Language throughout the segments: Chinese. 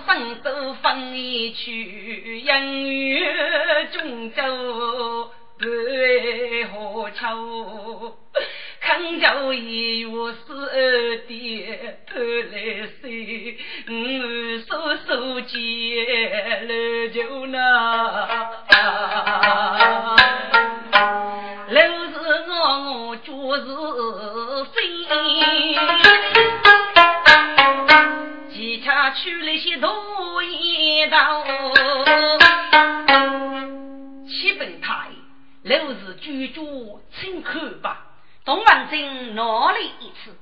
分走分一去，人远中州半何秋。看着一月十二点半来岁，五手手接了就那。家去了些土一道，七本台六日居住，请看吧。东王镇哪里一次？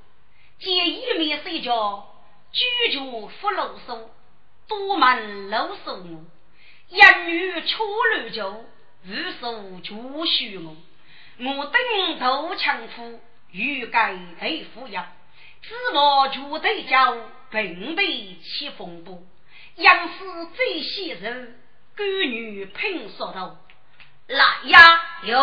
见一面睡觉，居住福禄寿，多门楼寿我，一女出乱酒，日手就许我。我等头强夫，欲盖头富养，指望就得叫并被起风波。杨氏最喜人，闺女拼说道：“来呀，有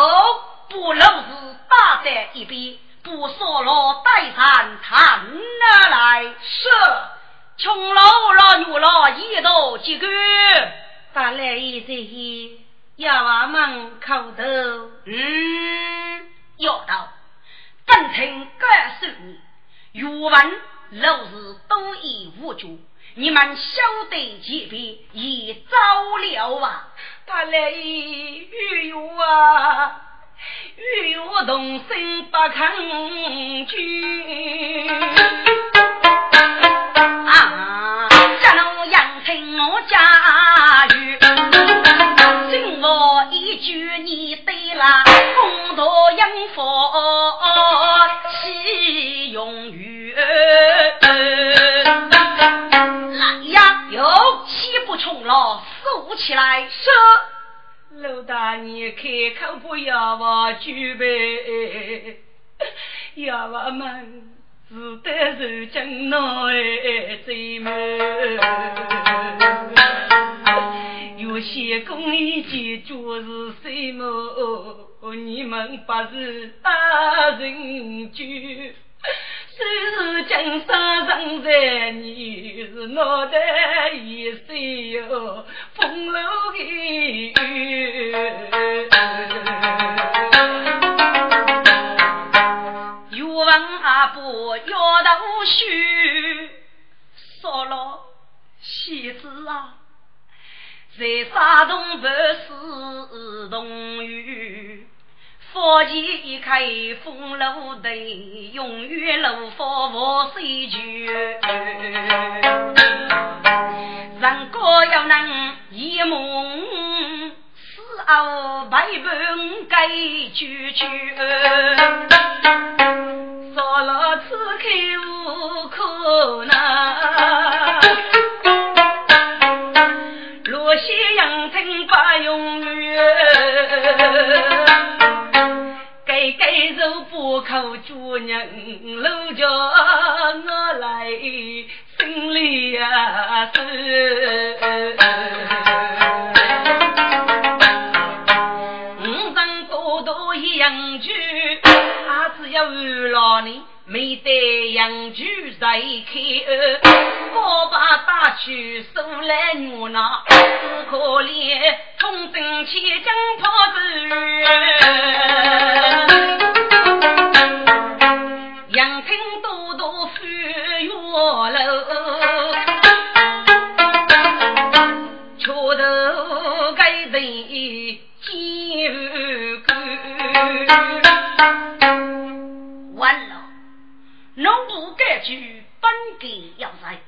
不漏子打在一边，不说了带上谈哪来？是穷老老女老一道几个，打来一这些。”要娃们口头，嗯，要到本城各十年，语文老师都已无助，你们晓得前边已糟了啊！他来与我啊，与我同生不抗拒啊！这路养成我家园。我一句你对了，公道养佛岂用语？气不冲了，竖起来！说，老大你开口不要我举杯，要我们只得受尽内罪门。有些公益结就是什么？你们不是大人局，虽是江山人在，你是脑袋一碎哟，风流的有文阿伯要头须，说了戏子啊。在沙洞不是洞宇，佛前一开风炉灯，永远炉火无水酒。人高要能一梦，死后陪伴该句句。说了此口无可能。西洋听不永远，该该肉不口主人，老叫我来心里啊是。五人多多一样句，他只要老你。没得杨局在开，我把大去收来牛拿，只可怜从征起将跑走句，本该要在，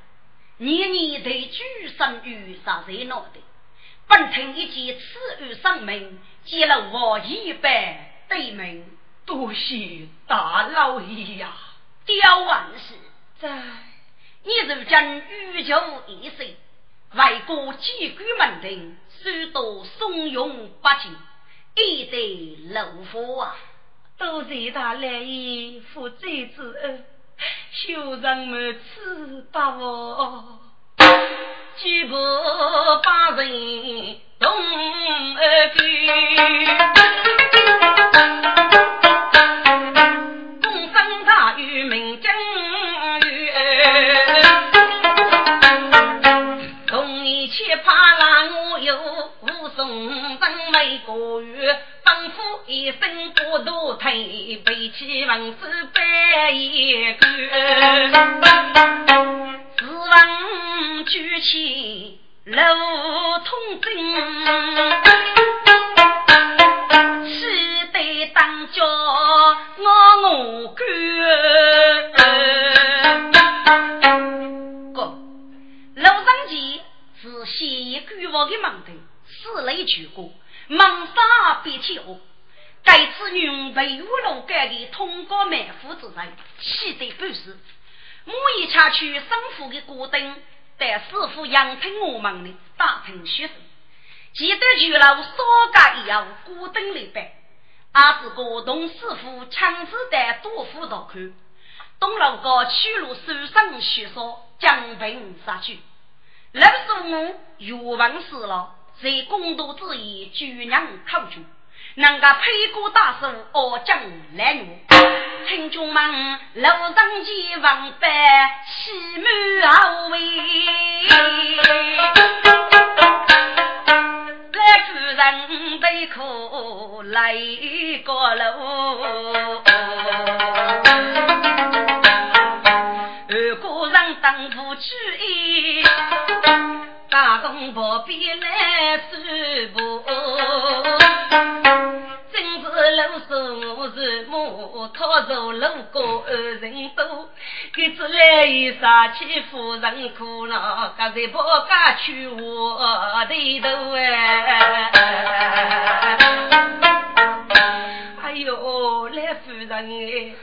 年年得举生于杀在脑袋。本听一见此语声明，接了我一般对门，多谢大老爷呀！刁万事在，你如今欲求一生，为国几居门庭，虽多怂恿百姓，一得怒火啊！多谢大老爷负罪之恩，修人们此把我，举步把人。东儿居，一生不渡退，背起文书背一个，自问举起。楼通真，西得当家我我干。哥，楼上前是西官王的门头，四类举过，门上别起火。该次女被五路干的通过满腹之人，气得半死。我一查去生父的孤灯。但师傅养成我们的大成学生，记得去了少家一样孤灯里边，阿是个同师傅强制带多辅导看，东楼高去路手上学说将兵杀去，老师我语文死了，在公道之意举娘考举。能个配过大叔哦，将来女，听众们楼上见王八喜满后围，来夫人被苦来过楼，二个人当夫妻，大公婆必来收布。老说我是木头做路过二人多，给子来一杀气夫人苦恼，刚才不敢去我的头哎！哎呦，来夫人哎，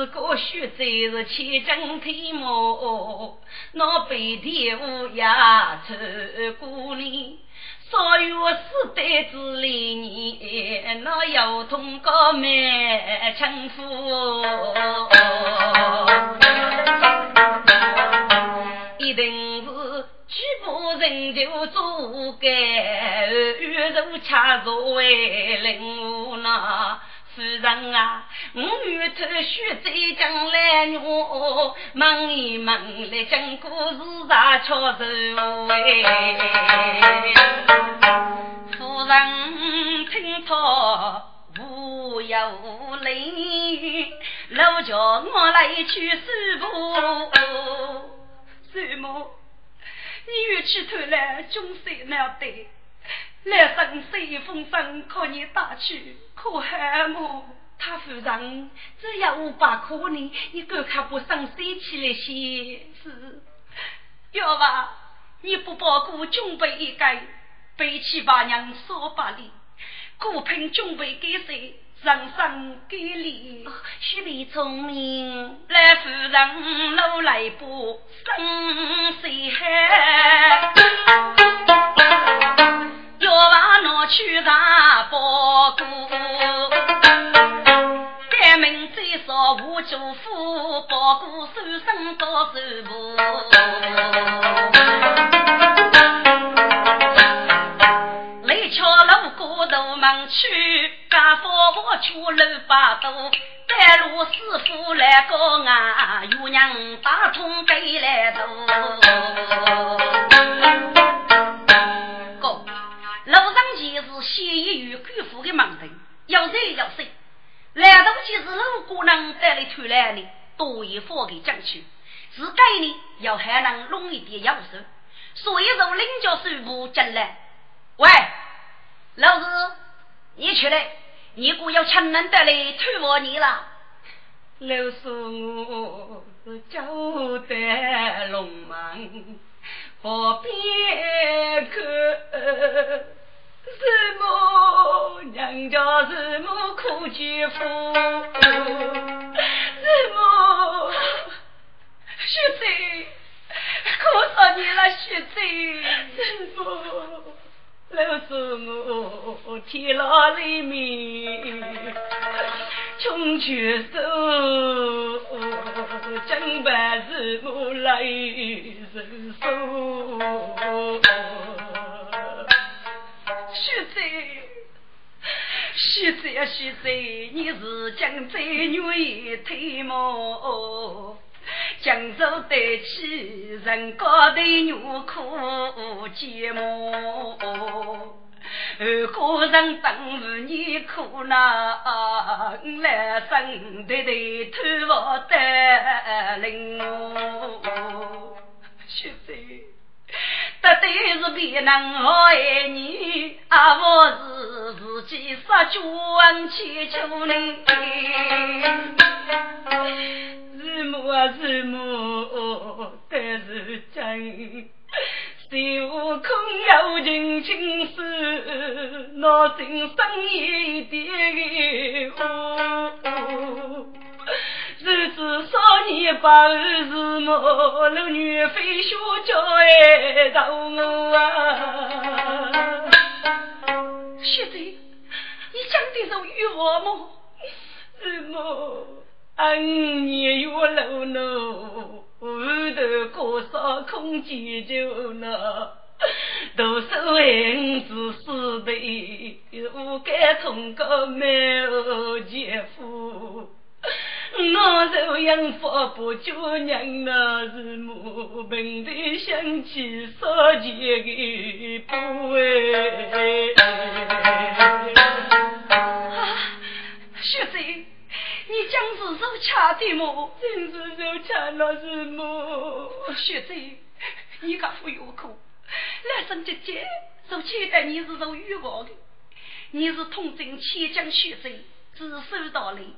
如果学在是千金天母，那白天乌鸦出过你。所有世代之里，你那要通过满称呼，一定是举步人就做该，月如恰作为领悟那。夫人啊，我愿偷学再将来我问一问来讲故事啥巧手哎。夫人听他无忧无虑，老叫我来去收布。什么？你越去偷来，终身难得。来生随风声，可你打去，可喊我。他夫人只要五百块呢，你够看不上谁起来些事？要吧，你不包过准备一个，背起八娘说百里，孤凭准备给谁？人生给力，须别聪明。来夫人，老来不生谁害？要把拿去打包谷，改名最少无祝福，包谷手生多手部。来敲锣过头门去，家父我去六八度，带路师傅来告啊，有娘打通给来头。一于官府的门庭，要谁要谁，来到即是如果能带来出来的，多一方给争取，是该呢要还能弄一点腰手，所以说领教手部进来，喂，老子你出来，你姑要亲人得来推我你了，老叔我是交代龙门。不便去。日母娘家日母苦绝夫，日母雪贼，可少你了雪贼，日母老是我天老里面穷缺手，真把日母来人受。徐贼呀徐贼，你是江浙女推磨，江州得起人高的女苦寂寞，二哥人等着你苦恼，来生对对偷我的灵哦，徐贼。绝对是别人爱你，啊，我是自己杀君去求你。日暮啊日暮，得是真，谁无空有情情事，闹心深夜的雾。日子少年把儿子莫，老女非学教爱到我啊！学子，你讲的是与我么？日么？俺年月老老，后头过少空间就那，多少恩子死辈，无该通过没后姐夫。我受养父不教娘，那是母本的想起少钱的不哎。学子，你将是受恰的么？真是受恰那是母。学子，你可不有苦，来生姐姐受期待你是受欲望的，你是通真千江学子，自受道理。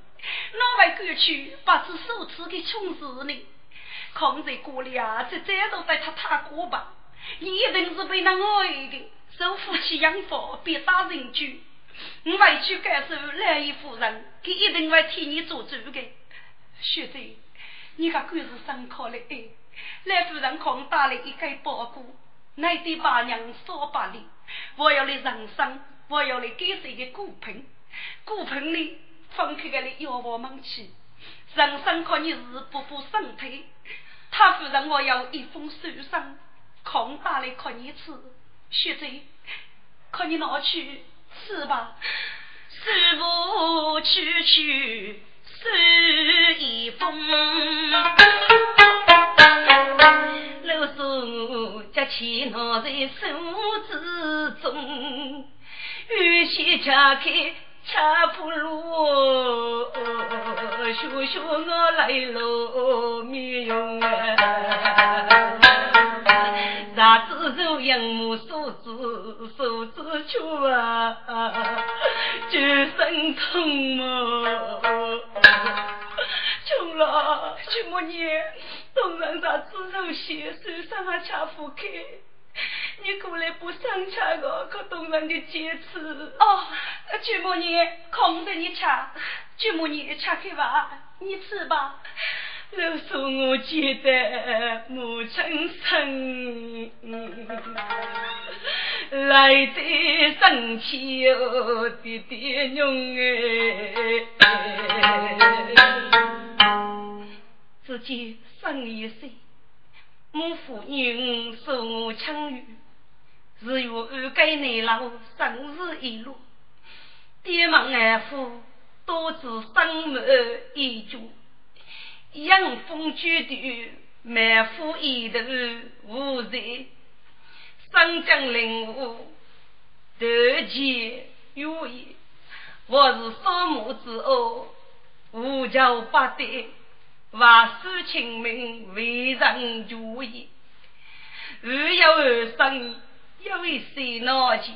哪位过去把这手持给穷死呢？抗日过里啊，这再都带他他过吧。你一定是被那爱的，受夫妻养父，别打人主。我委屈感受来一夫人，他一定会替你做主的。学长，你个官是上考了哎，来夫人空打了一个包裹，那对八娘说罢了，我要来人生，我要来给谁的骨盆？骨盆里。放开个来要我们去，人生可你是不负身体。他夫人我要一封书信，空打来可你吃，学着，可你拿去吃吧。师傅去去收一封，老叔家钱拿在手之中，预先拆开。恰不如学学我来喽，面容啊！啥子肉养母手指手指粗啊，就生痛么？穷了，这么年，东让啥子肉些，手上还恰不开。你过来不上茶个，可动人的坚持。哦，舅母你空着你吃，舅母你吃开吧，你吃吧。老说我记得母亲生，来得生气哦，爹爹娘哎，自己生一岁。母父女受我强育，日月安该内老，生死一路。爹妈爱父多知生母一句，养风居地，满腹一头无人。三江灵武，得见有言，我是扫墓之后，无教八代。万世清明为人注意，日有二生有一岁闹起，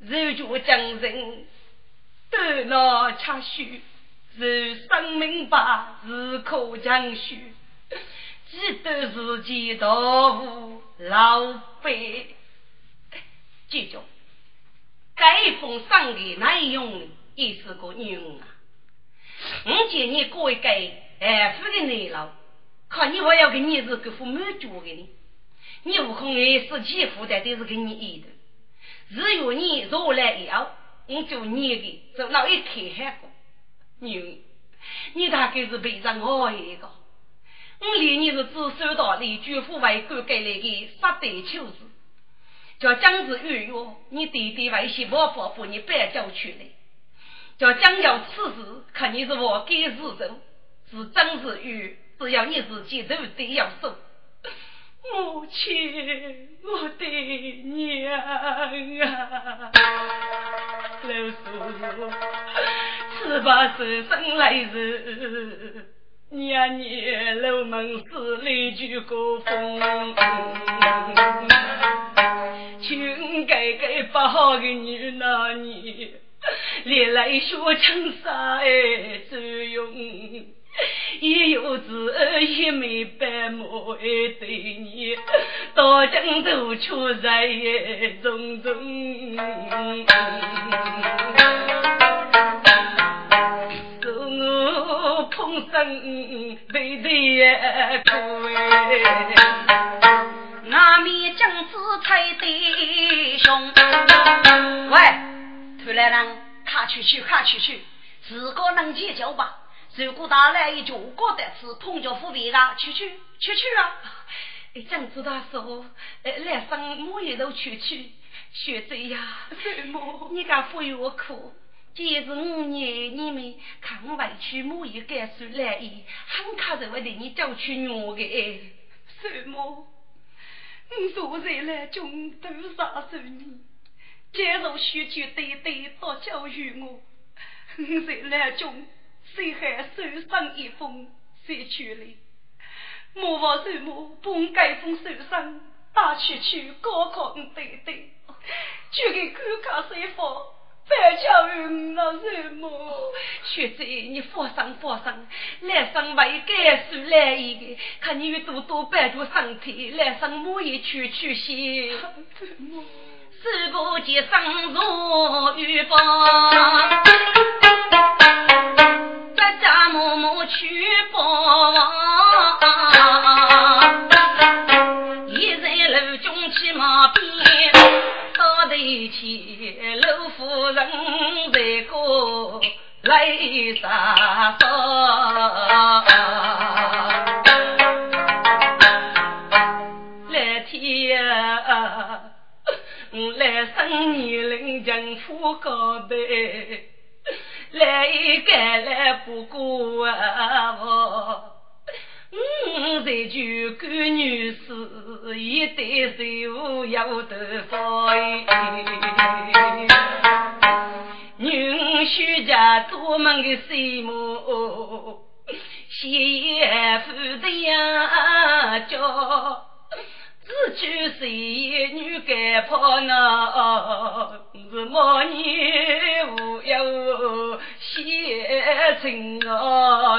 日久将人得脑恰虚，日生明白日可将虚，记得自己大父老辈，记住，该封赏的内容也是个女啊。我见你过一个二夫的内老，看你我要给你是个父母教给你，你悟空也是欺负的，都是给你一的。只有你若来要，我就你的走那一天还过。女，你大概是背着我一个。我连你是只收到李举夫为官给来的杀对秋子，叫姜子玉约你弟弟为媳妇法把你搬交出来，叫姜要此事看你是我给日走，是张子玉，只要你自己都得要受。母亲，我的娘啊！老叔，十八岁生来日。年年楼门寺里举高峰，穷改改不好的女那年，历来学成啥哎作用，也有子一枚白毛哎对你，到江头出在种种。风声对对哭哎，那面将子才弟兄，喂，突然人，看去去看去去，自个能解决吧？如果打来一句，我得是痛叫府别啊，去去去去啊！哎，将子他说，哎，来生母也都去去，学姐呀，母，你敢忽悠我哭？今日五年，你们看我委屈，母也感受来意，很可能会对你叫去娘的。什么？我昨日来中都杀死你，接受学句对对多教育我，我日来中谁还受伤一封，谁去了？莫忘什么？把该封受伤打去去高考对对，就给看看谁放。白巧云那什么？学姐，你放心放心，来生为该是来一个，看你有多多保重身体，来生莫也去去些。师傅接生如泪洒洒。来天啊，来生年龄将富高辈，来个来不过我。五十九个女士，一对手要得放。女婿家多门的媳妇，媳妇的呀叫。只娶谁女该跑呢？是莫念无有写情啊！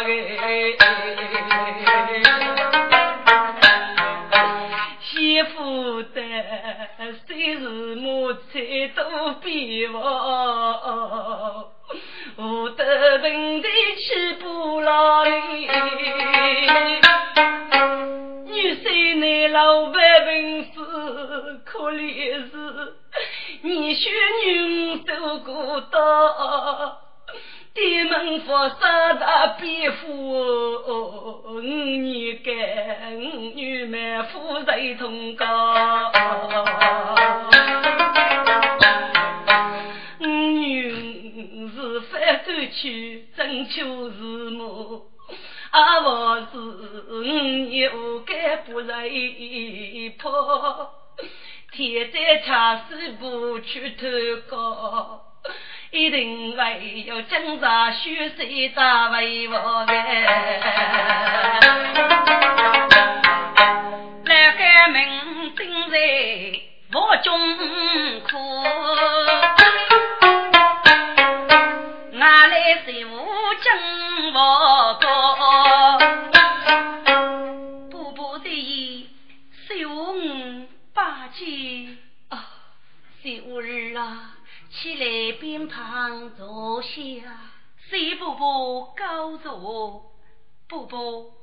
媳妇的虽是母亲都比我，我得问的去不老哩。女婿那老百姓是可怜是，你学女受过刀，爹门佛三大别夫，五女干五女满夫在同高，去征求是母。阿我是五年何该不一跑？天在茶水不去偷高，一定还要经常学习打为王哎。来开门正在房中哭，来是无精无高，步步的十五八七啊，十 五日啊，起来边旁坐下，谢伯伯高坐。伯伯，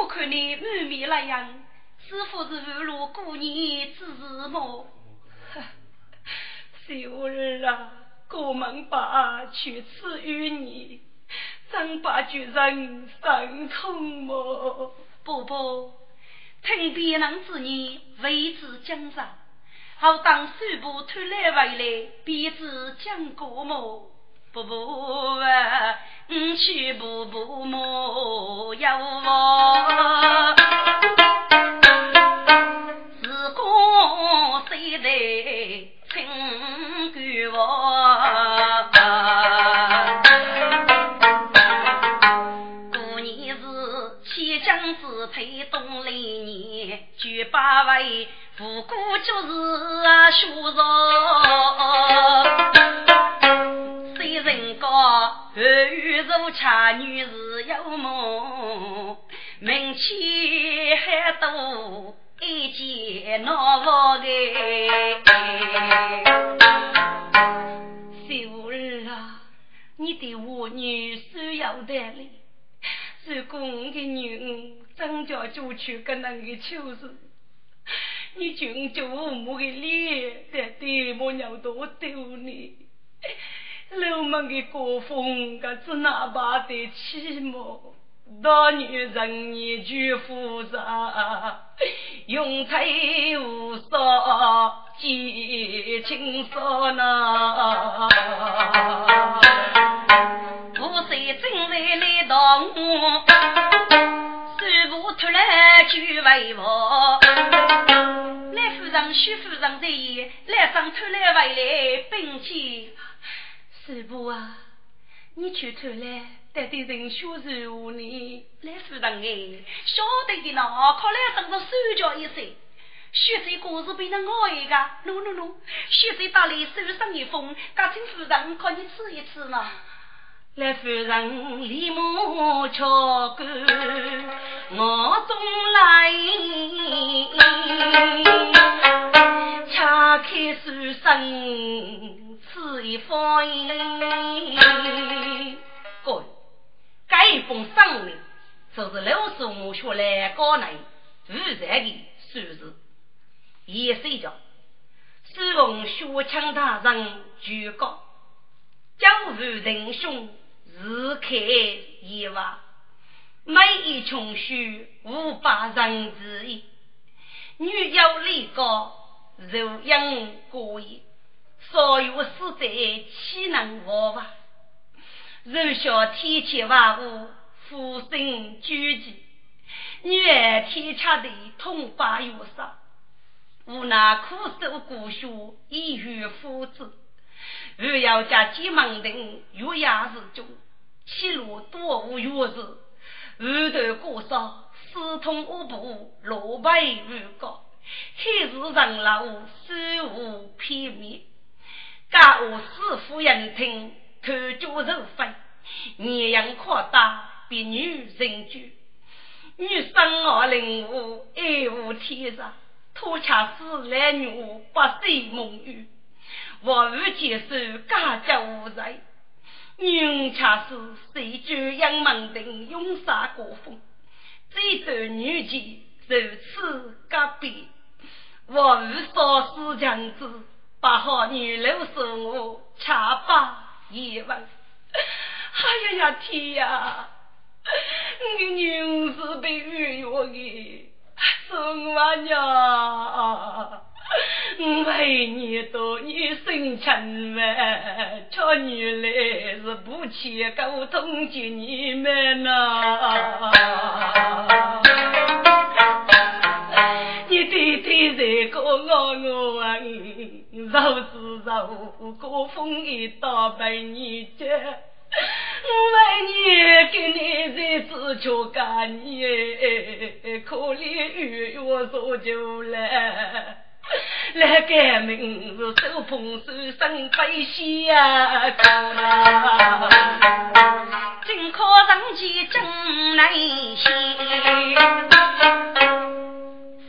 我看你满面来样，是否是误入姑娘之事么？秀儿啊，过门把去赐予你，张八举人生痛么？伯伯，听别人之言，未知江山。好当手部偷来回来，便知讲过么？不不啊，五去不不莫有我，八位。不过就是啊，虚荣。虽人高，儿女如茶，女是有梦，名气还多，一件难忘的。秀儿啊，你的我女需要得嘞，如果我的女张家就去跟那个秋子。你穷究我的脸，在对母娘多丢你，老门的国风，可只哪把得起么？大女人一句复杂，用财无少，结情少呐。我虽正在来到我，师傅突然就为我。让徐夫人在意，来上偷来回来并且，师傅啊，你去偷来，带点人血肉呢？来夫人哎，晓得的呢，靠来等着手脚一塞，血在故事变成我一个，喏喏喏，血在打来手上一封，家请夫人靠你吃一吃呢。来夫人立马敲鼓，我中来，敲开书生此一封。各位，这一封上令，就是刘师母学来高内负责的数字，也是叫师奉学枪大人举高，教父仁兄。自开一瓦，每一穷书五百人之一。女要立高，柔养过也。所有死者岂能活伐？柔小天气万物，夫生居己。女儿天恰的痛把忧伤，无奈苦守故乡，以于夫子。若要家急忙等，月牙日中。七路多无钥匙，二头过少，四通五步，落败如高。黑日人老，手无片面。家务师傅人听，头脚肉分，年样夸大，比女人居。女生二零五，爱无天上，托恰是男女不岁梦雨，我无接受家家无人。女恰是谁居杨门庭，永杀国风，这段女妓如此隔壁，我无少思强子，把好女流是我恰把一问。哎呀呀天呀！你女是被冤枉的，孙娃娘。为你多你生亲呗，瞧女来是不去沟通接你们呐。你对对在个我我啊，若是受过风雨大白你家，为你给你日子求干你，可怜与我做就来。来 改名字，手捧手生悲喜呀！今可人间真难写。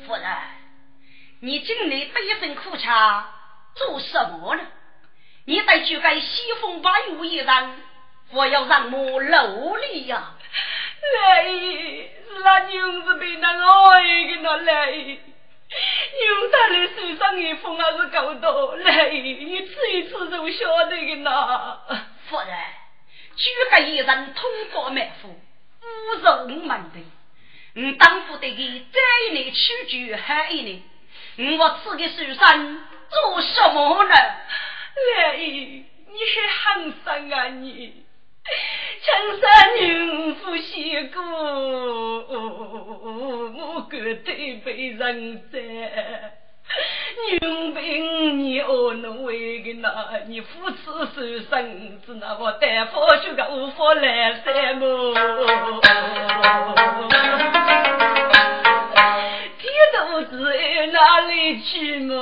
夫人，你今日得一身苦差，做什么呢？你得去给西风八月一人，我要让我努力呀！来，是那娘子被那爱的那来，娘他的手上的风还是够多，来，一次一次就晓得的呐。夫人，举个一人通过满腹，无肉门的，你当夫的给这一年取决还一年，我吃的手上做什么呢？来，你还很生啊你！青山女夫西过，我绝对被人在。女兵你哦侬为个那，你夫妻受身子那我大夫就个无法来三么？天都子哪里去么？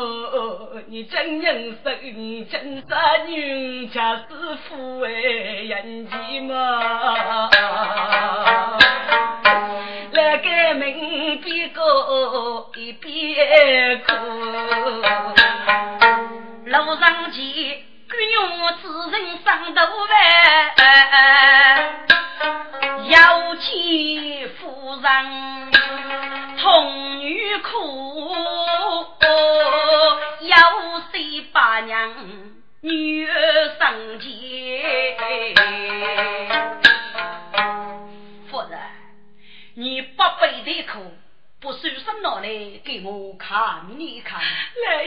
你真人生真杀女，家是富哎人气嘛？来个门边过一边哭，路上见姑娘此人上头饭，有钱夫人童女哭，有谁把娘女儿上前？夫人，你不背的苦，不收拾拿来给我看一看。来，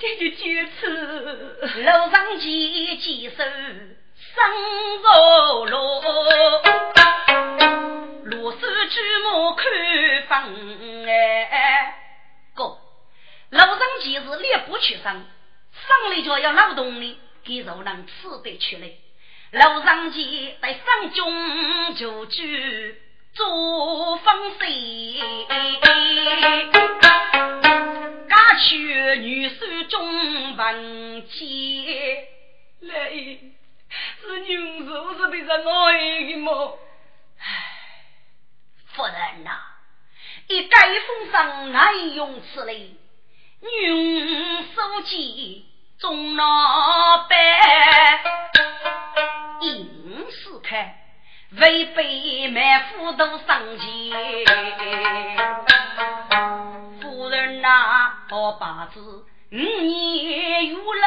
这就坚持。楼上几几手生如罗，罗手举目看风哎。哥，楼上几是猎不取生，上来就要劳动的，给肉能吃得出来。楼上几在上中就举做风水。家去女手中文钱，来，是女手是被人爱的么？唉，夫人呐，一盖风上难用此类，女手机中老板，硬是开，违背满腹都上前。夫人呐，好把子，五年有路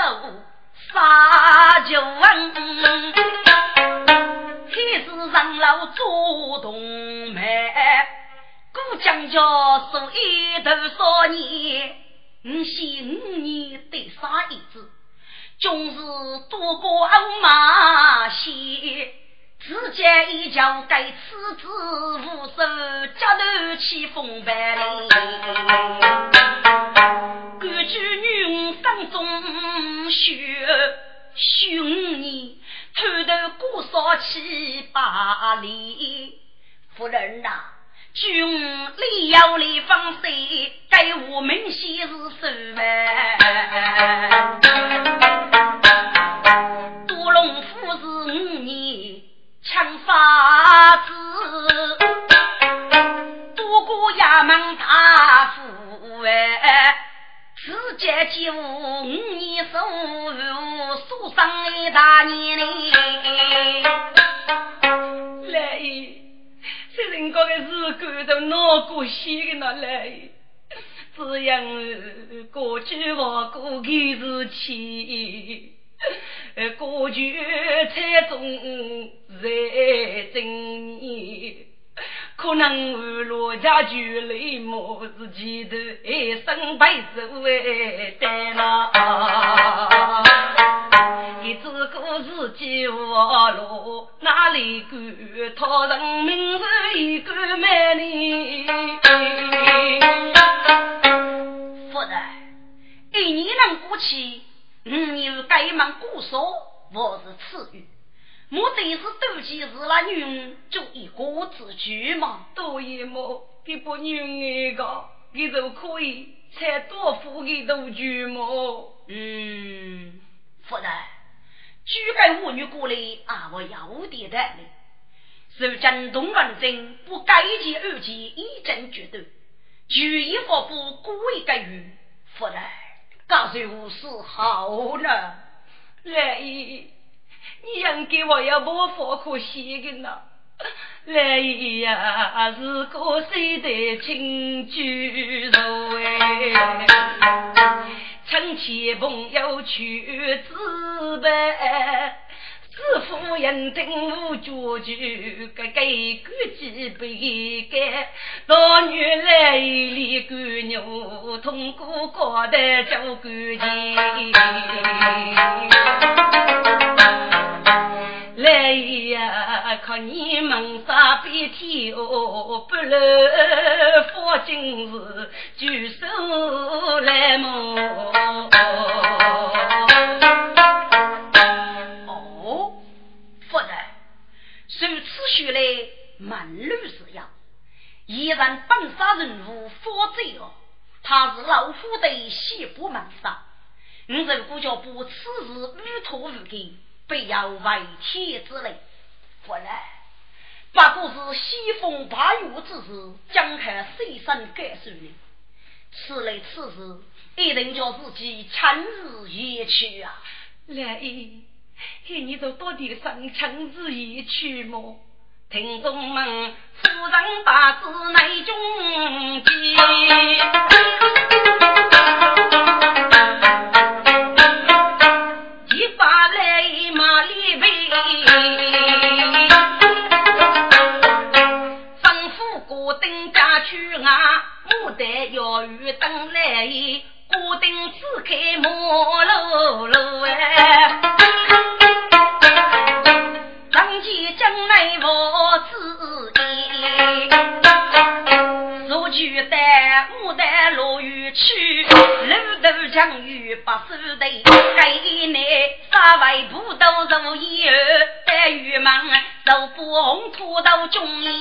杀就问，天子上楼做动脉，古将家说一头少年，五喜五年得杀一子，终是多过欧马戏。只见一脚该此子无手，脚头起风板哩。感举女生中血，凶你偷头过少七八里。夫人呐、君里要里放水，该我们先是手腕。抢法子，多过衙门大夫哎。世界几五五年收入，书上一大年哩。来，这人家的是感到脑过西的那来，只样过去话过去是气，过去才中在正年。可能我罗家就来么是前头一生白手哎带啦，一只个自己活路哪里管？他人名字一个美丽。夫人，一年能过去，五年该忙过少，我是赐予。目的是妒忌是那女人就一个之举嘛。多一么，给不女儿个，你就可以才多付给多句么？嗯，夫人，举个妇女过来啊，我要有点道理。如今东文正不该结二结，一争决斗，举一发布，故意给予夫人，告诉我是好呢。来姨，你应该我要无法可写的呢。来姨呀，是个谁的亲眷哎，亲戚朋友去自白。师傅人等我家具，个个个几杯干，老女来里干牛，通过高台叫干净。来呀，看你们啥别天哦，不漏佛今日举手来摸。学来门路是要，一人本杀人物负罪哦。他是老虎的西部门杀，我如果叫不此事与托无根，必要为天之累。不然，不过是西风八月之时，将看谁生该受呢？此类此事，一定叫自己亲自言去啊！来，嘿，你都到底上亲自言去么？听众们，夫人把子内中计，一把来马里背，吩咐过登家去啊，牡丹要与等来，过登只开马路路哎。去路途将遇不输的，该内杀为不都如一儿，待遇忙受不红土到中年，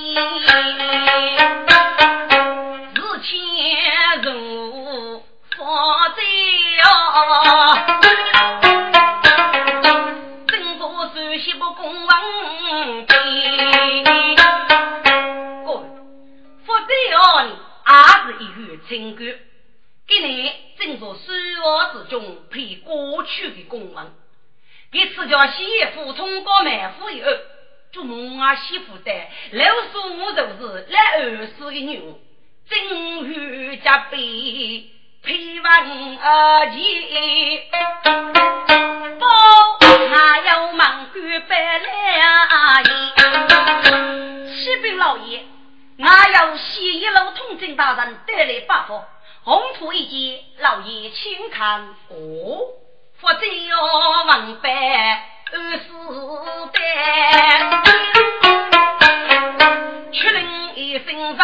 日前如发财也是一语成功。给你正做书房之中配过去的公文，给自家媳妇通过满户以后，就问啊媳妇的，老说我就是来二十的女，正欲加倍配完二姐，不还要忙干百两银。启禀老爷，我要西一路通政大人带来八福。红土一见，老爷请看哦，佛在要文班二四班，确认一声人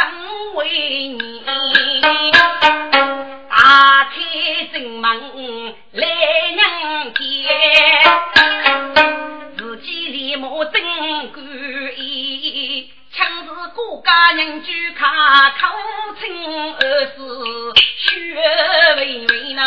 为你，打开正门来人见，自己立马登官衣。强是国家人居卡口称儿是血为为呐！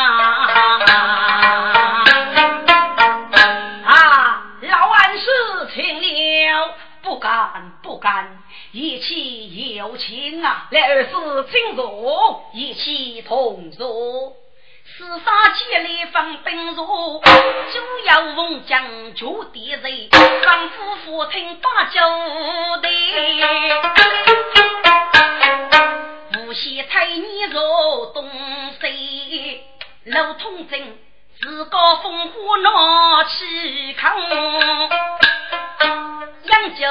啊，老安是请了，不敢不敢，一起有情啊！来儿是请坐，一起同坐。四杀起来放兵入，就要问将就敌人，张夫妇听把酒的，无锡太你入东西，老通真自告烽火闹起抗，扬州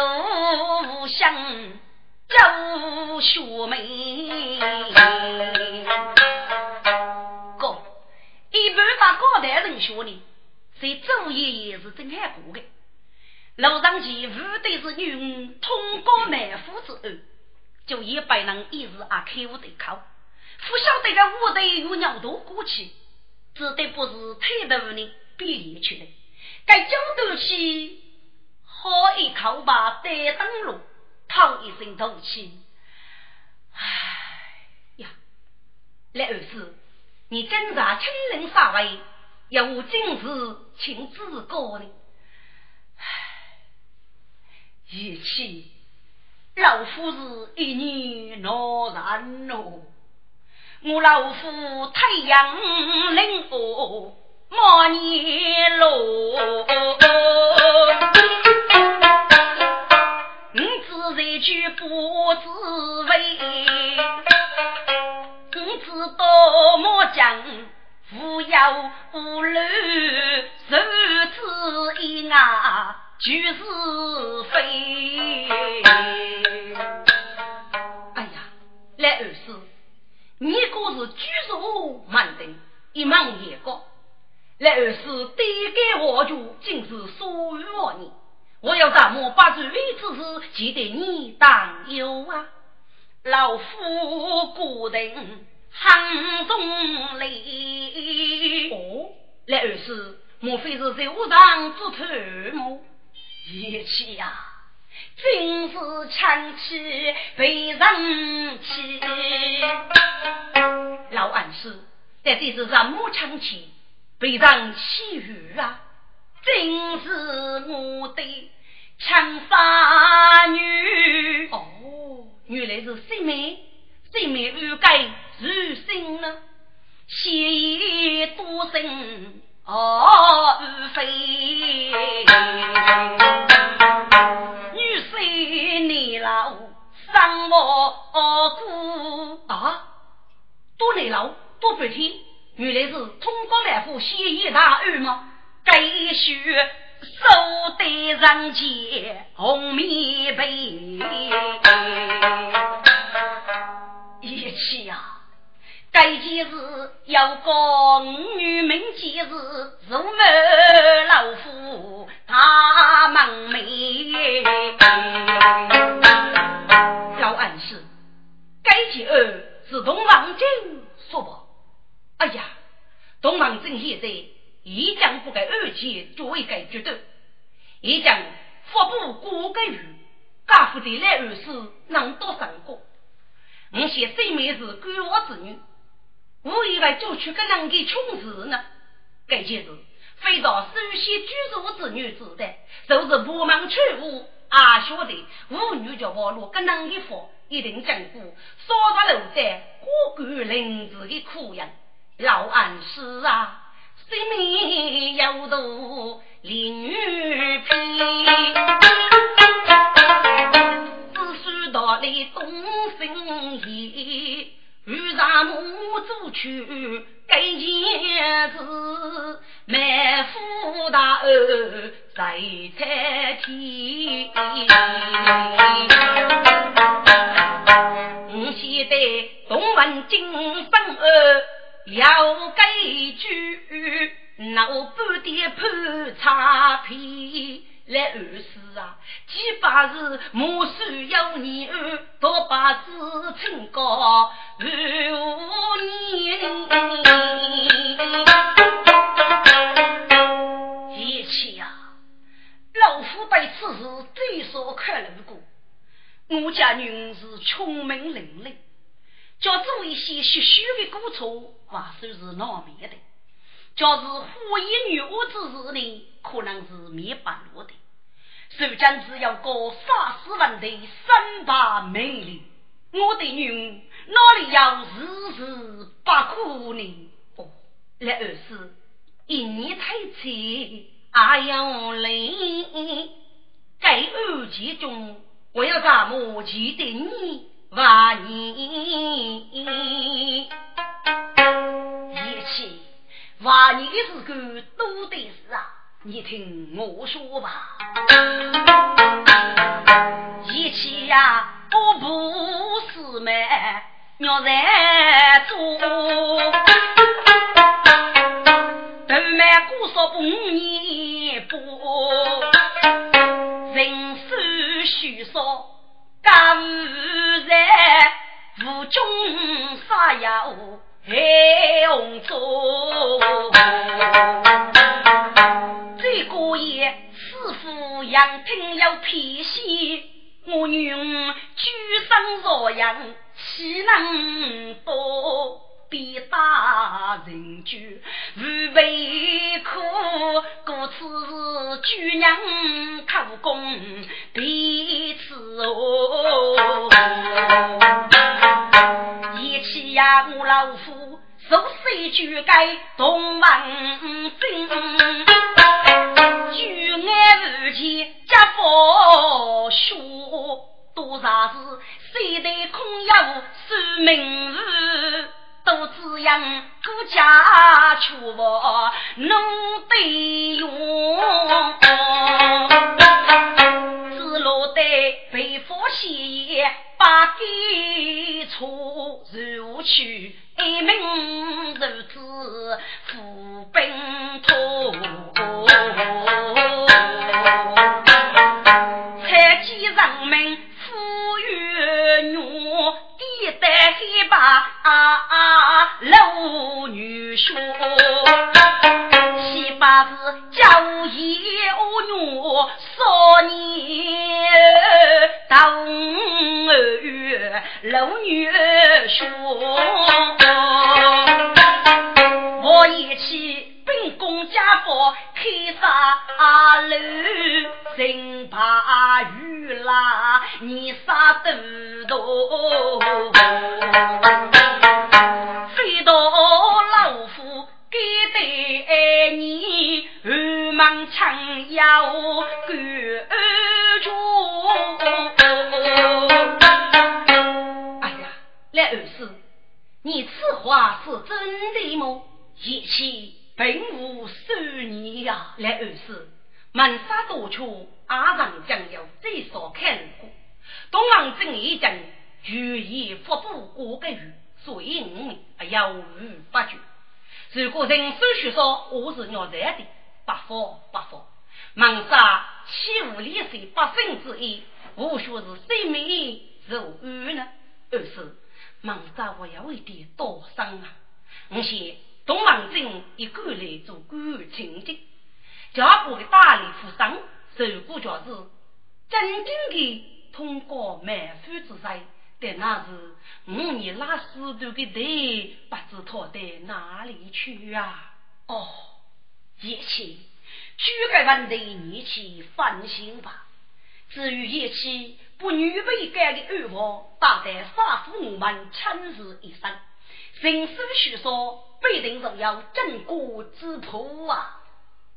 无相周学妹。般把高台人学呢，在昼夜也是真看过的。楼上前无对是女儿通过满户之后，就一百人一日啊开户对口，不晓得个屋头有鸟多过去，只得不是太多人毕业去了。该交头去喝一口吧，带灯笼，叹一声吐气。唉呀，来二是。你侦查亲人杀位，要我今日请自高呢？唉，与其老夫是一年闹然哦，我老夫太阳冷哦，莫年路，你只一句不知味，你知多么讲无忧无虑，如此一啊就是非。哎呀，来二师，你可是举手满登，一忙也高。来二是对给我主，竟是属于我你。我要怎么把这位之事记得你当有啊？老夫孤人杭中里。哦，来二是莫非是在屋上做头目？一起呀，真是强气被人气。老暗示，在这是什么强气？非常气语啊！真是我的强发女哦，原来是新妹，新妹欲改如新呢，谢意多生哦非，女婿年老生我苦啊，多年老多白天。原来是通过万户协议大案吗？该须手得人间红棉被，一起呀！该件事。要讲女民件事，如某老夫他门楣。老暗示，该件案是同王金说吧。哎呀，东王正现在一将不该二姐作为该决斗，一将发布过该语，家父的来二事。能多三个。我写生命是官我子女，我以为就去个能给穷死呢。该件事非到首先居住子女子的，就是不忙去务，阿晓得妇女叫网络跟人给发，一定经过烧着楼在孤干林子的苦养。老安师啊，生命有度林女偏，只需到来东生意，遇上母祖去该件事，满腹大恩在在天。我现在东闻金生儿。要给句，那半点判差评来暗示啊！几百日莫须有你儿，多把子清高二五年。一起啊！老夫对此事最少看了过，我家女是聪明伶俐。叫做一些虚虚的过错，还算是难免的；叫是花言女恶之事呢，可能是免不了的。如今只要过三十万的三八美丽，我的女哪里要日日不苦呢？哦，那二是一年太迟，还要累。在二节中，我要怎么记得你？万年一起，万年的事干多的是啊！你听我说吧，一起呀，我不是没要在做，都买古说不念不，人生虚说。家无在，无中杀有黑红妆。这个夜，师傅杨听有偏心，我女居生若阳，岂能多？必大人居，无为苦，故此是举娘偷功，彼此哦。一起呀，我老夫受水举该东王兵，举案如前家佛书，多少事？谁得空有说明日，都只养孤家出我弄得用，只落得被佛写把给错如去。一名如子富兵土，才见人民富裕女，地带黑把老女婿，七八子教一女少年到五月老女婿。阿楼真怕雨啦，你啥都多，非到老夫给得你二门枪要赶住。哎呀，来二师，你此话是真的吗？一起。并无收你呀，来二师，门沙多处，阿上将要最少看过。东王正一讲，欲以复布过个月，所以我们犹豫不决。如果人手学说我是要这的，不妨不妨。门沙岂无立水百分之一？我说是生命如雨呢？二是门沙我要为点多伤啊！我先。东王镇一个来做官清净，家部的大理富商受过教是真正的通过满腹之才，但那是五年拉师徒的头，不知逃到哪里去啊！哦，叶青，诸个问题你去放心吧。至于叶青不女为干的欲望，大待杀父母们亲自一生。人生许说。必定是要镇国之谱啊！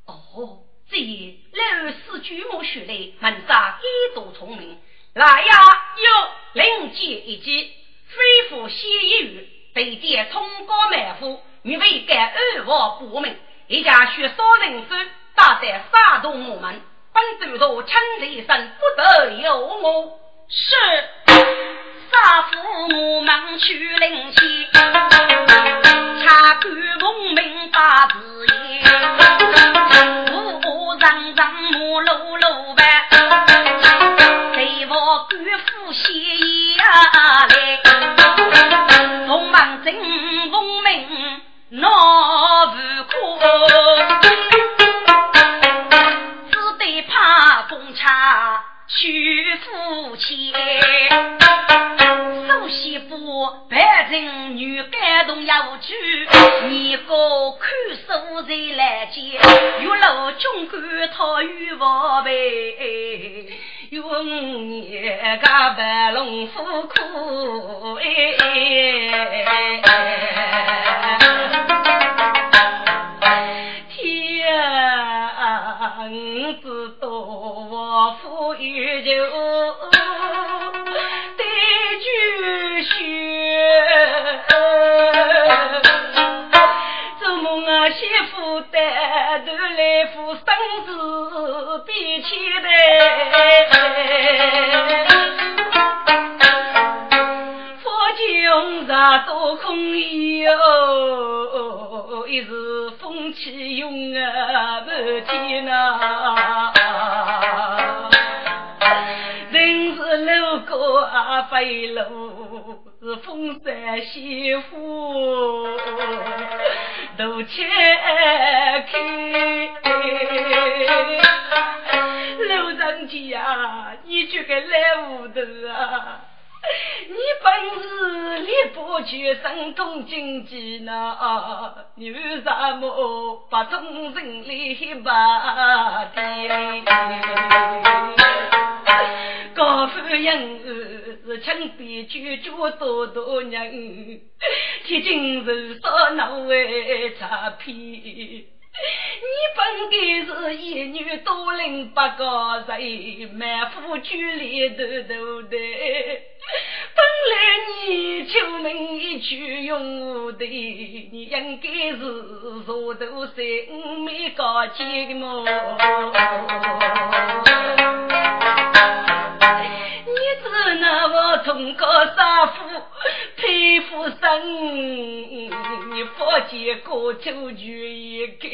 哦，这一老师举目学来，门上一朵聪明。来呀，有灵机一击，非复先一语，对见冲高满腹，你为该二王不明，一家学少人手，大在杀动我们，本州头称这一声，不得有我。是，杀父我们去领钱。他敢奉命把字言，武武让让木露露呗，给我官府写下来，东王正奉命闹无可，只得怕公差去夫妻。西部白人女感动要去，你个看书人来见，玉楼军官讨玉宝贝，有五年个白龙夫苦哎，天啊，五子多富裕就。空有，一时风起涌啊满天呐，人是路过啊飞路。是风山媳妇，肚切开，老人家，你这个来糊涂啊！你本是力不绝神通经济呢，你为什么把众人来把的？老夫人是枪毙居住多多人，铁金是少脑为擦皮。你本该是一女多领八个人，满腹居里头头的。本来你求名一句用武的，你应该是坐头三没高阶的么？能我通过杀夫佩服生，你佛界过秋菊一个。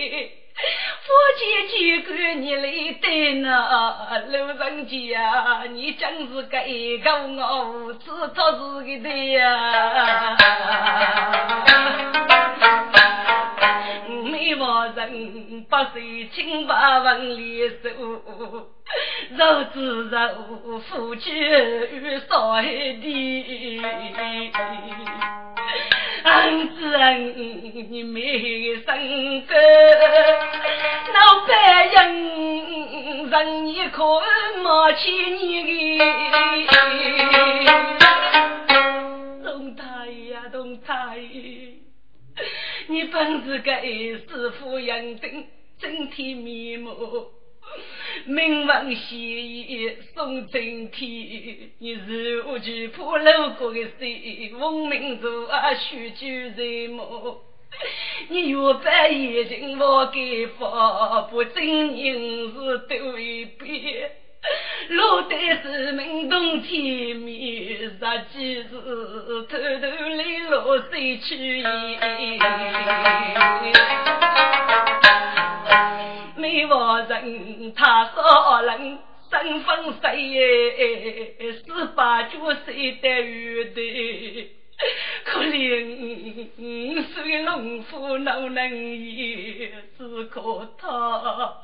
夫妻几个你来对那老人家，你真是个一个我无知做事的呀！没话人不随清白问里手，肉之肉，夫妻与少海的。恩子恩，你没生个，老百姓人一可冒起你的。东太呀东太，你本是个师傅养定整体面目。名闻仙言送真天，你是我举破路过的谁？闻名族啊，须举人目。你若把眼睛我给放，不真人是对一遍。落得是门洞天面，实际是偷偷来落水去。没话人，他少人身份谁耶？十八九岁的女的，可怜虽农夫老能也只可他，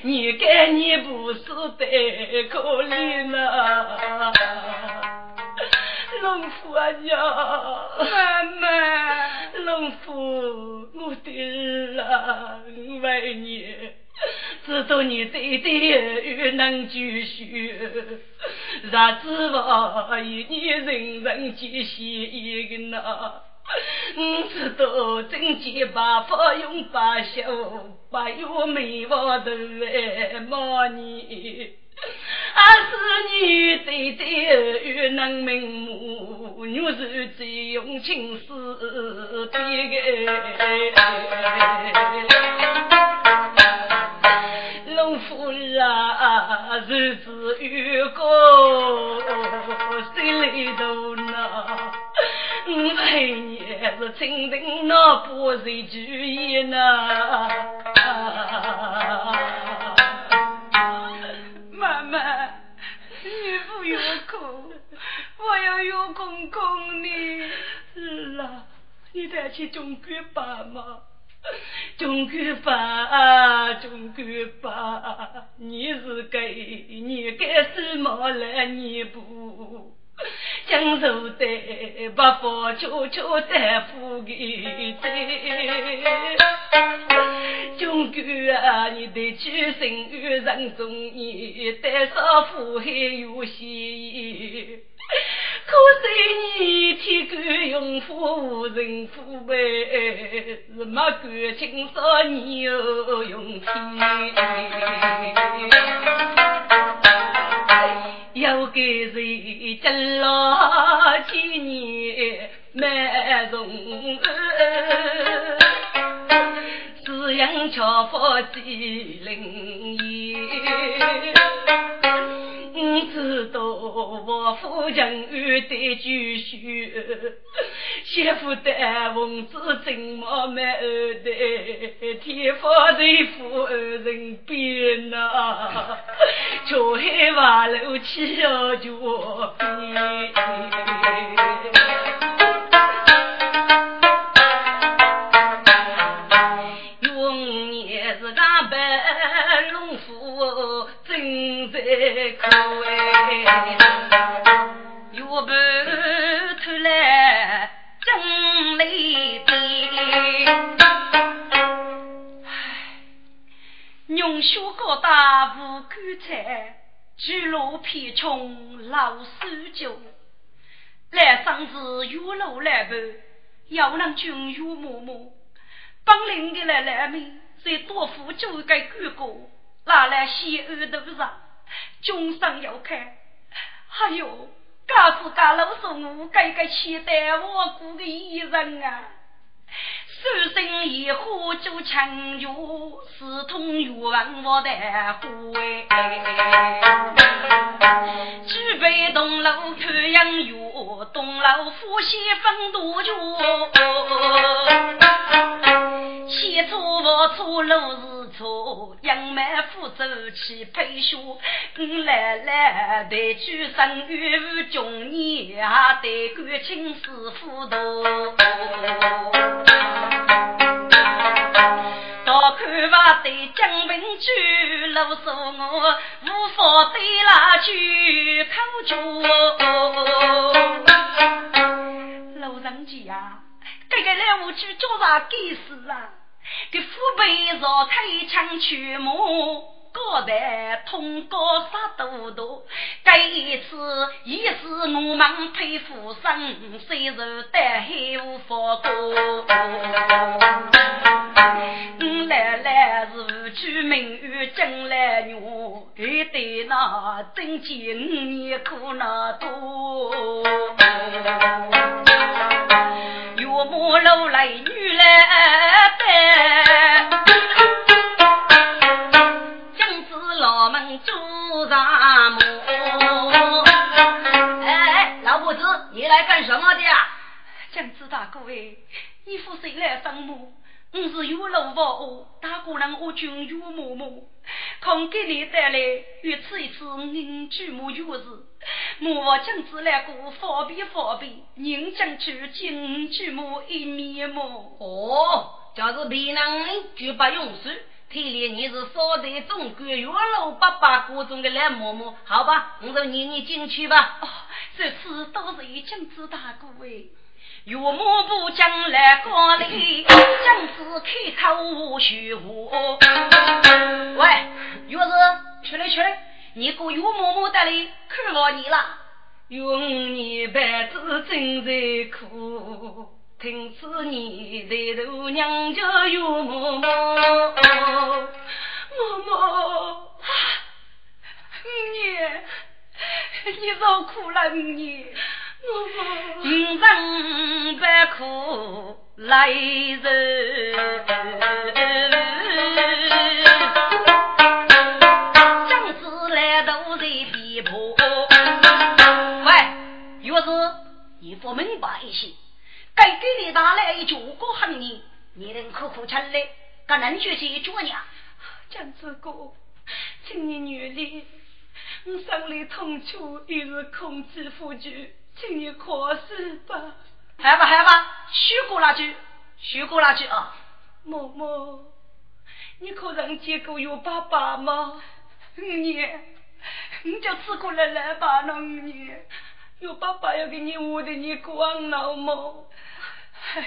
你该你不是的可怜啊！农夫啊娘，妈妈，农夫，我的人为你。知道你对对又能继续，日子我与你人人皆喜一个呐。我知道真结八法用八修，八有美貌都来骂你。还是你对对又能明目，女是最用情思的农日子越过心里头呐，每年是清晨那不睡主意呢。妈妈，你不要哭，我要有公公你。是啊，你带去中国爸妈。中国吧，中国吧，你是给你该什么来你不？江州的八方悄悄带富给在，中国啊，你的举身与人中意，带上富海有喜。可惜你天官用夫无人夫呗，是没感情少你有勇气。要给谁挣了几年满容只因巧妇几零年。我知道我夫人有得继续，媳妇的文字真么满二代，天发财富二人变呐，桥海瓦楼起要脚边。娘修高大无干菜，巨鹿偏穷老苏酒，来生子月路来奔，要能君月默默，本领的来来面，再多付九个哥哥，拿来西安头上，终生要看。哎呦，家是家老送我该该期待我过的一人啊！手心一火就强药，四通药丸我的护。举杯东楼看杨月，东楼夫妻分多酒。前错不错路是错，杨梅夫走起配学。我来来对举生与中年，对感情是糊涂。到看吧，对江 bình 居，老说我无法对那句口诀。老人家，这个来我去叫啥该死啊？给父辈若开枪去磨。高台通高杀多多，这一次也是我们佩服生，虽然带黑无法过。我来来是举名与进来女，一对那真见五年苦那多。岳母老来女来带。朱大木，哎，老婆子，你来干什么的呀？姜子大哥哎，你夫谁来生母？我是岳老伯，大姑娘我君岳嬷嬷，看给你带来一次一次人举目月日，莫将子来过方便方便，人将去见举目一面么？哦，就是别人就不用事。看来你是少得中国月老爸爸国中的蓝嬷嬷，好吧，我就念你进去吧。哦，这次倒是金子大哥哎，岳母不将来光临，将子开口说话。喂，月子，出来出来，你过岳嬷嬷的里看我你了。用你辈子真在苦。听此你的头娘叫岳嬷嬷，嬷嬷，你你受苦了你，嬷嬷，人百苦来人，将士来都在逼迫。喂，岳子，你不明白一些。该给你打来一脚过恨你，你能苦苦撑来，敢能学习做娘？江子哥，请你原谅，我心里痛楚，又是控制不住，请你宽恕吧。还吧，还吧，虚过那句，虚过那句啊。嬷嬷，你可曾见过有爸爸吗？五年，你就吃过来来吧，那五年。有爸爸要给你我的你光老吗？嗨，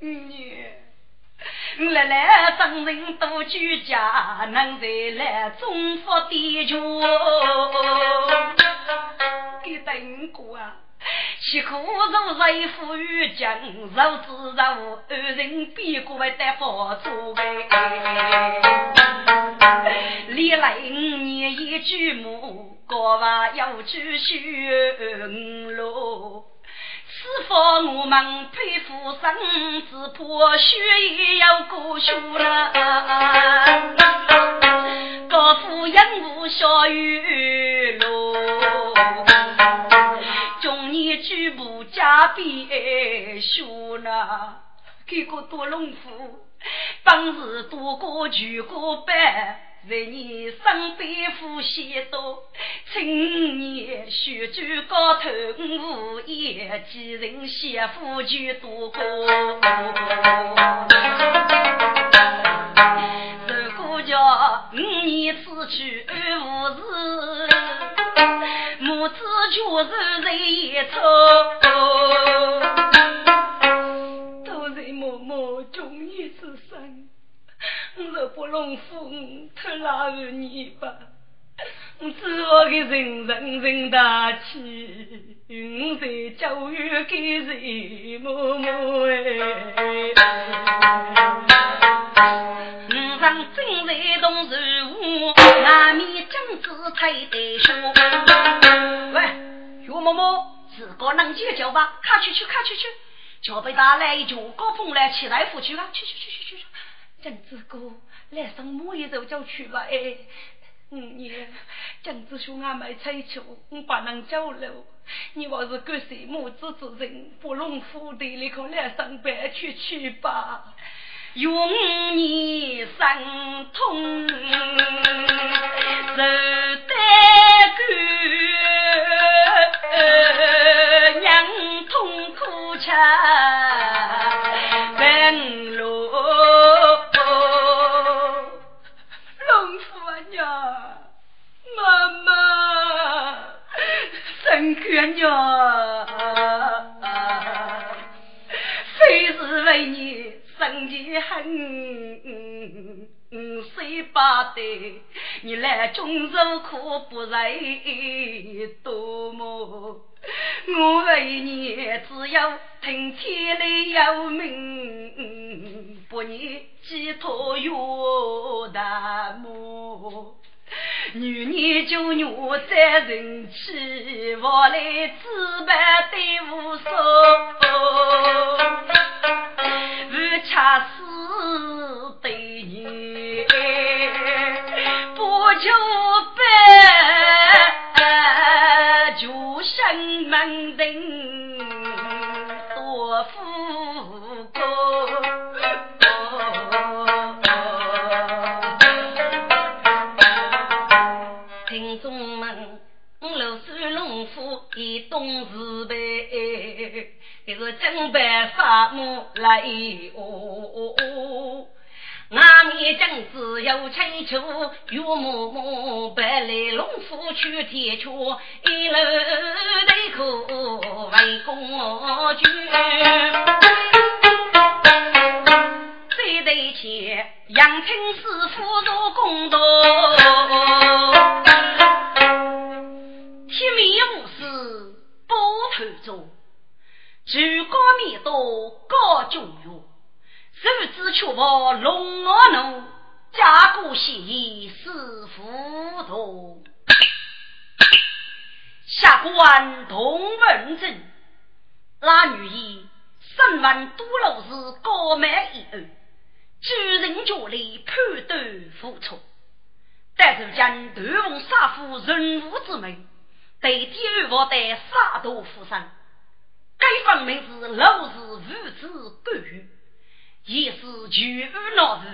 你，来来生人多居家，能在来中福地球，给等过啊！吃苦受罪富裕强，受自受二人比过来得佛祖呗。历来五年一举目，国外要去寻路。此方我们佩服生，只怕血也要过血了。高夫人无小雨路，中年举步加鞭学呢。给个多农夫，本是多过全过班。在你身边呼吸多，青年学酒高头无言，几人媳妇就多过。如果叫五年此去无事，母子却是在一处。若不弄夫，他拉着你吧。知我的人人人大气，我在教育给谁默默哎。五上正在动手舞，外面镜子推得说。喂，岳嬷嬷，自个能解救吧？快去去，快去去！叫被打来一脚，高风来起来扶去啊！去去去去去去！镜子哥，来上摸一手就去吧哎。嗯，你镜子兄俺没吹球，我不能交流。你要是个什么子之人，不弄府的，你可来上班去去吧。用你生痛，受得苦，娘痛苦吃生个娘，非是为你。生气恨，谁把得？你来中受苦不累多么？我为你只有听天理有命，不念寄托岳大母。女年就女在人气，我来自白对无数。恰似对你不求白，就生门定多富贵。正白发母来哦，外面正子有千秋，岳母母白来龙虎去天桥，一楼对口为公举，这对前杨青师傅做公道，天命无事包头中。举高面多高中月，手指却把龙儿怒，家国喜是糊涂。下官同文正，那女儿身闻多罗是高门一案，举人家里判断付出，但是将断风杀夫人物之门，对第二房的杀毒夫生。该方名是老是无知干，也是全无脑子。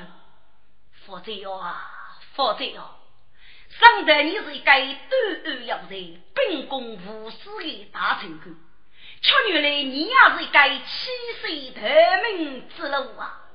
否则啊，否则啊，生得你是一个断案要人、秉公无私的大臣官，却原来你也是一个欺世夺命之奴啊！